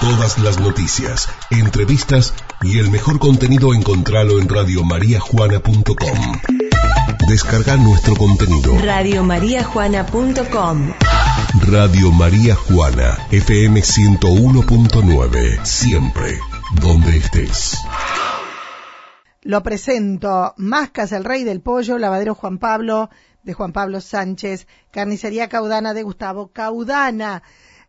Todas las noticias, entrevistas y el mejor contenido encontralo en radiomariajuana.com. Descarga nuestro contenido. Radiomariajuana.com Radio María Juana, FM 101.9, siempre, donde estés. Lo presento, Mascas, el rey del pollo, lavadero Juan Pablo, de Juan Pablo Sánchez, carnicería Caudana de Gustavo Caudana.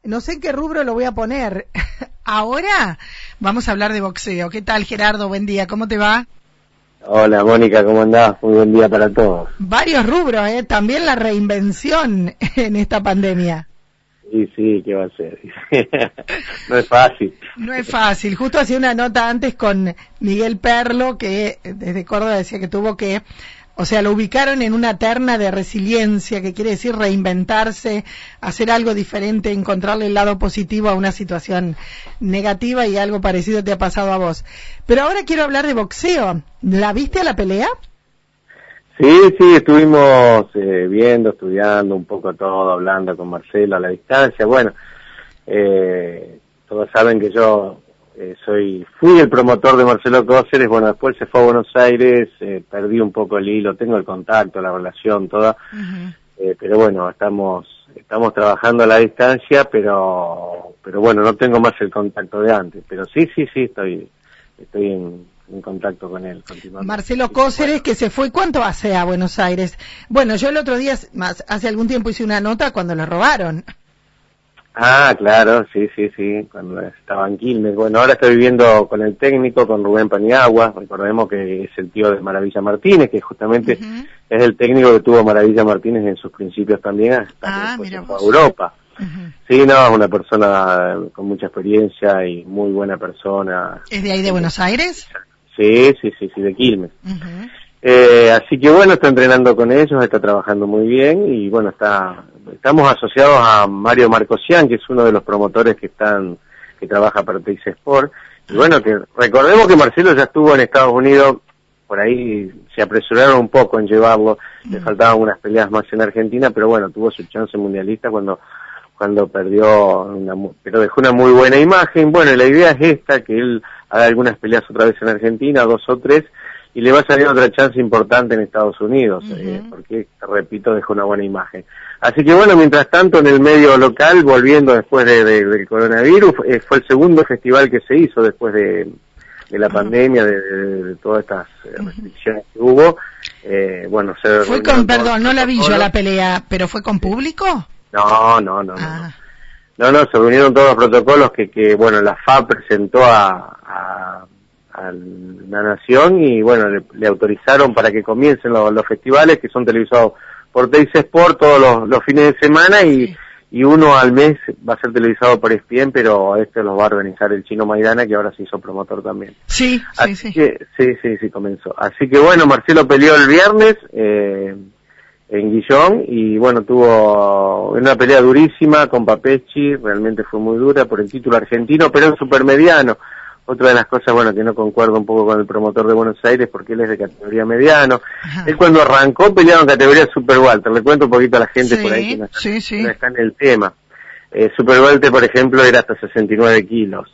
No sé en qué rubro lo voy a poner. Ahora vamos a hablar de boxeo. ¿Qué tal, Gerardo? Buen día, ¿cómo te va? Hola, Mónica, ¿cómo andás? Muy buen día para todos. Varios rubros, ¿eh? También la reinvención en esta pandemia. Sí, sí, ¿qué va a ser? no es fácil. No es fácil. Justo hacía una nota antes con Miguel Perlo, que desde Córdoba decía que tuvo que o sea, lo ubicaron en una terna de resiliencia, que quiere decir reinventarse, hacer algo diferente, encontrarle el lado positivo a una situación negativa y algo parecido te ha pasado a vos. Pero ahora quiero hablar de boxeo. ¿La viste a la pelea? Sí, sí, estuvimos eh, viendo, estudiando un poco todo, hablando con Marcelo a la distancia. Bueno, eh, todos saben que yo eh, soy fui el promotor de Marcelo Cóceres, bueno, después se fue a Buenos Aires, eh, perdí un poco el hilo, tengo el contacto, la relación, toda, eh, pero bueno, estamos estamos trabajando a la distancia, pero pero bueno, no tengo más el contacto de antes, pero sí, sí, sí, estoy estoy en, contacto con él Marcelo Cóceres, que se fue, ¿cuánto hace a Buenos Aires? Bueno, yo el otro día, más, hace algún tiempo hice una nota cuando lo robaron. Ah, claro, sí, sí, sí, cuando estaba en Quilmes. Bueno, ahora estoy viviendo con el técnico, con Rubén Paniagua, recordemos que es el tío de Maravilla Martínez, que justamente es el técnico que tuvo Maravilla Martínez en sus principios también hasta ah, a Europa. Sí, no, es una persona con mucha experiencia y muy buena persona. ¿Es de ahí de Buenos Aires? Sí, sí, sí, sí, de Quilmes. Eh, así que bueno, está entrenando con ellos, está trabajando muy bien y bueno, está, estamos asociados a Mario Marcosian, que es uno de los promotores que están, que trabaja para Teis Sport. Y bueno, que recordemos que Marcelo ya estuvo en Estados Unidos, por ahí se apresuraron un poco en llevarlo, le faltaban unas peleas más en Argentina, pero bueno, tuvo su chance mundialista cuando cuando perdió, una, pero dejó una muy buena imagen. Bueno, la idea es esta, que él haga algunas peleas otra vez en Argentina, dos o tres, y le va a salir otra chance importante en Estados Unidos, eh, porque, repito, dejó una buena imagen. Así que bueno, mientras tanto en el medio local, volviendo después de, del coronavirus, eh, fue el segundo festival que se hizo después de, la pandemia, de, todas estas eh, restricciones que hubo. bueno, se fue con, perdón, no la vi yo la pelea, pero fue con público. No, no, no, no. Ah. No, no, se reunieron todos los protocolos que, que bueno, la FA presentó a a la nación y bueno, le, autorizaron para que comiencen los, festivales que son televisados por Teis Sport todos los, fines de semana y, y uno al mes va a ser televisado por ESPN, pero este los va a organizar el chino Maidana que ahora se hizo promotor también. Sí, sí, sí. sí, sí, sí, comenzó. Así que bueno, Marcelo peleó el viernes eh, en Guillón y bueno, tuvo una pelea durísima con Papechi, realmente fue muy dura por el título argentino, pero en supermediano otra de las cosas, bueno, que no concuerdo un poco con el promotor de Buenos Aires porque él es de categoría mediano. Él cuando arrancó peleaba en categoría Super Walter. Le cuento un poquito a la gente por ahí que no está, en el tema. Eh, Super Walter, por ejemplo, era hasta 69 kilos.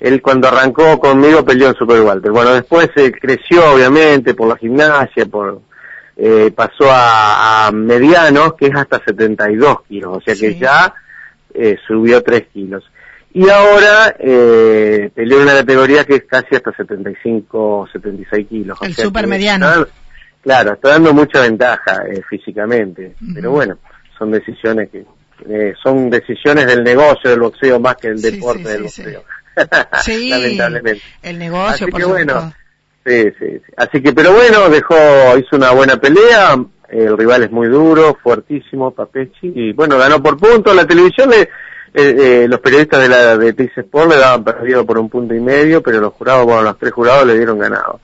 Él cuando arrancó conmigo peleó en Super Walter. Bueno, después se creció, obviamente, por la gimnasia, por eh, pasó a, a medianos, que es hasta 72 kilos. O sea que ya eh, subió 3 kilos. Y ahora eh, peleó en una categoría que es casi hasta 75, 76 kilos. El supermediano. claro, está dando mucha ventaja eh, físicamente, pero bueno, son decisiones que eh, son decisiones del negocio del boxeo más que el deporte del boxeo. Sí, lamentablemente. El negocio, Así que bueno, sí, sí, Así que, pero bueno, dejó, hizo una buena pelea. El rival es muy duro, fuertísimo, Papechi, y bueno, ganó por punto. La televisión le eh, eh, los periodistas de la de Teis Sport le daban perdido por un punto y medio, pero los jurados, bueno, los tres jurados le dieron ganado.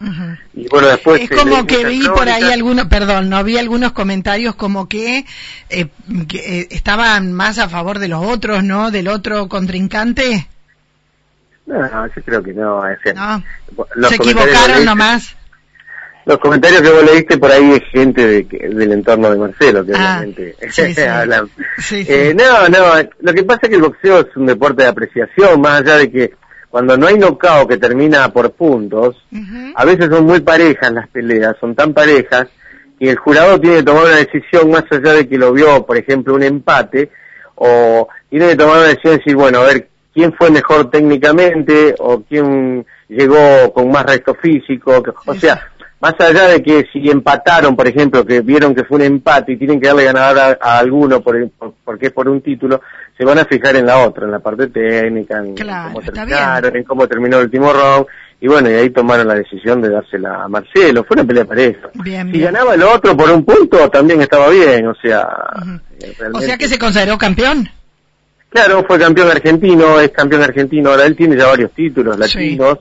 Y bueno, después... Es como que vi por ahí algunos, perdón, no vi algunos comentarios como que, eh, que estaban más a favor de los otros, ¿no? Del otro contrincante. No, yo creo que no. no. ¿Se equivocaron nomás? Los comentarios que vos leíste por ahí es gente de, del entorno de Marcelo, que ah, obviamente. hablan. Eh, no, no, lo que pasa es que el boxeo es un deporte de apreciación, más allá de que cuando no hay nocao que termina por puntos, a veces son muy parejas las peleas, son tan parejas, que el jurado tiene que tomar una decisión más allá de que lo vio, por ejemplo, un empate, o tiene que tomar una decisión de decir, bueno, a ver, quién fue mejor técnicamente, o quién llegó con más resto físico, o sea, más allá de que si empataron, por ejemplo, que vieron que fue un empate y tienen que darle ganador a, alguno por, porque es por un título, se van a fijar en la otra, en la parte técnica, en cómo terminaron, en cómo terminó el último round, y bueno, y ahí tomaron la decisión de dársela a Marcelo, fue una pelea pareja. si ganaba el otro por un punto, también estaba bien, o sea... Eh, o sea que se consideró campeón. Claro, fue campeón argentino, es campeón argentino, ahora él tiene ya varios títulos latinos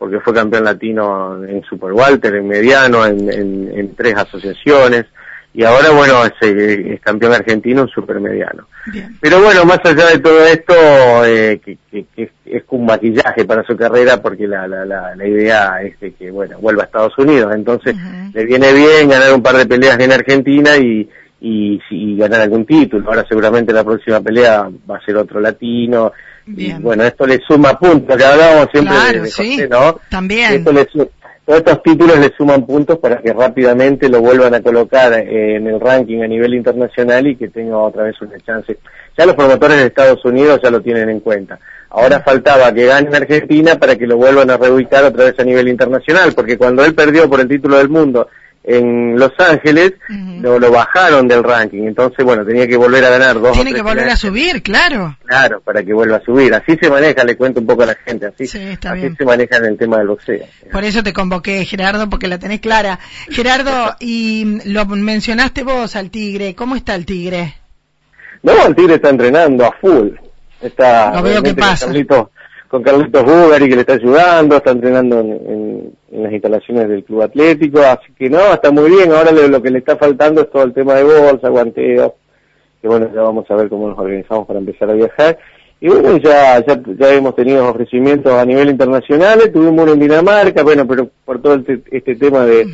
porque fue campeón latino en Super Walter, en mediano, en, tres asociaciones, y ahora, bueno, es, campeón argentino en super mediano. Pero bueno, más allá de todo esto, eh, que, es un maquillaje para su carrera, porque la, la, la, idea es de que, bueno, vuelva a Estados Unidos, entonces le viene bien ganar un par de peleas en Argentina y, y, y ganar algún título. Ahora seguramente la próxima pelea va a ser otro latino, bueno, esto le suma puntos, que hablábamos siempre de, sí, ¿no? También. todos estos títulos le suman puntos para que rápidamente lo vuelvan a colocar eh, en el ranking a nivel internacional y que tenga otra vez una chance. Ya los promotores de Estados Unidos ya lo tienen en cuenta. Ahora faltaba que gane en Argentina para que lo vuelvan a reubicar otra vez a nivel internacional, porque cuando él perdió por el título del mundo en Los Ángeles, lo, lo, bajaron del ranking. Entonces, bueno, tenía que volver a ganar dos. Tiene que volver a subir, claro. Claro, para que vuelva a subir. Así se maneja, le cuento un poco a la gente. Así, así se maneja en el tema del boxeo. Por eso te convoqué, Gerardo, porque la tenés clara. Gerardo, y lo mencionaste vos al Tigre. ¿Cómo está el Tigre? No, el Tigre está entrenando a full. Está. Lo veo que pasa con Carlitos Bugari que le está ayudando, está entrenando en, las instalaciones del club atlético, así que no, está muy bien, ahora lo, que le está faltando es todo el tema de bolsa, guanteo, que bueno, ya vamos a ver cómo nos organizamos para empezar a viajar. Y bueno, ya, ya, ya hemos tenido ofrecimientos a nivel internacional, tuvimos uno en Dinamarca, bueno, pero por todo este, este tema de,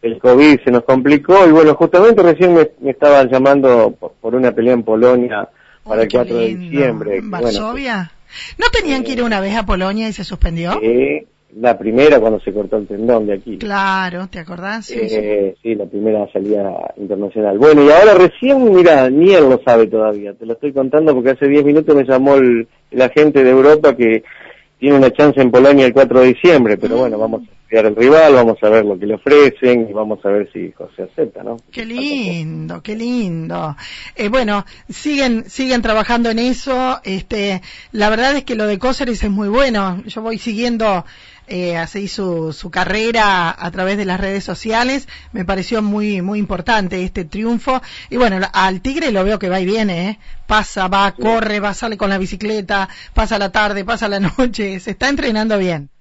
el COVID se nos complicó y bueno, justamente recién me, estaban llamando por, una pelea en Polonia para el 4 de diciembre. ¿Varsovia? ¿No tenían que ir una vez a Polonia y se suspendió? Sí, la primera cuando se cortó el tendón de aquí. Claro, ¿te acordás? Sí, eh, sí. la primera salida internacional. Bueno, y ahora recién, mira, ni él lo sabe todavía, te lo estoy contando porque hace 10 minutos me llamó el, agente de Europa que tiene una chance en Polonia el 4 de diciembre, pero bueno, vamos a estudiar el rival, vamos a ver lo que le ofrecen y vamos a ver si acepta, ¿no? Qué lindo, qué lindo. Eh, bueno, siguen siguen trabajando en eso. Este, la verdad es que lo de Cóceres es muy bueno. Yo voy siguiendo eh, así su, su carrera a través de las redes sociales. Me pareció muy, muy importante este triunfo. Y bueno, al Tigre lo veo que va y viene, ¿eh? Pasa, va, corre, va, sale con la bicicleta, pasa la tarde, pasa la noche. Se está entrenando bien.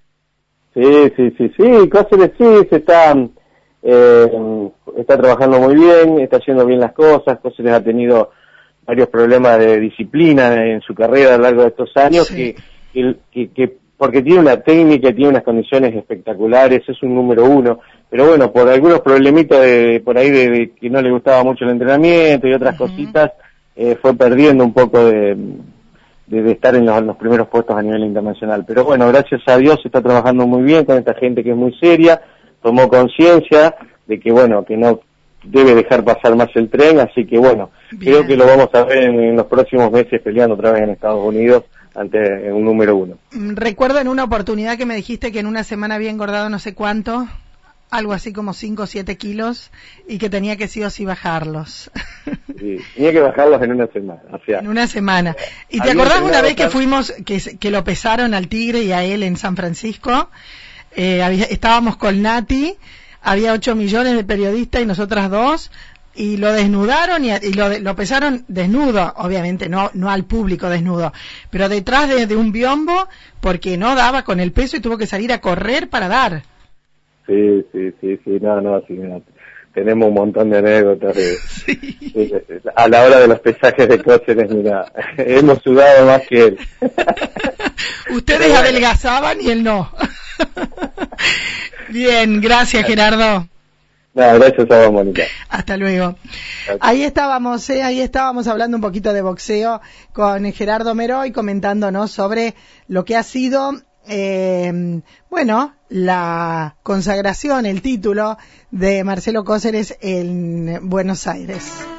Sí, sí, sí, sí. Cáceres sí, se está, eh, está trabajando muy bien, está haciendo bien las cosas. Cáceres ha tenido varios problemas de disciplina en su carrera a lo largo de estos años que, que, que porque tiene una técnica tiene unas condiciones espectaculares, es un número uno, pero bueno, por algunos problemitas de, por ahí de, que no le gustaba mucho el entrenamiento y otras cositas, eh, fue perdiendo un poco de, de, estar en los, primeros puestos a nivel internacional. Pero bueno, gracias a Dios está trabajando muy bien con esta gente que es muy seria, tomó conciencia de que bueno, que no debe dejar pasar más el tren, así que bueno, creo que lo vamos a ver en los próximos meses peleando otra vez en Estados Unidos ante un número uno. Recuerdo en una oportunidad que me dijiste que en una semana había engordado no sé cuánto, algo así como 5 o 7 kilos, y que tenía que sí o sí bajarlos. Sí, tenía que bajarlos en una semana. en una semana. ¿Y te acordás una vez que fuimos, que, que lo pesaron al tigre y a él en San Francisco? Eh, estábamos con Nati, había 8 millones de periodistas y nosotras dos, y lo desnudaron y, lo, lo, pesaron desnudo, obviamente, no, no al público desnudo, pero detrás de, un biombo porque no daba con el peso y tuvo que salir a correr para dar. Sí, sí, sí, sí, no, no, sí, no. Tenemos un montón de anécdotas. De, sí. a la hora de los pesajes de coches, mira, hemos sudado más que él. Ustedes adelgazaban y él no. Bien, gracias Gerardo. No, gracias a vos, Mónica. Hasta luego. Ahí estábamos, eh, ahí estábamos hablando un poquito de boxeo con Gerardo Meroy comentándonos sobre lo que ha sido eh, bueno, la consagración, el título de Marcelo Cóceres en Buenos Aires.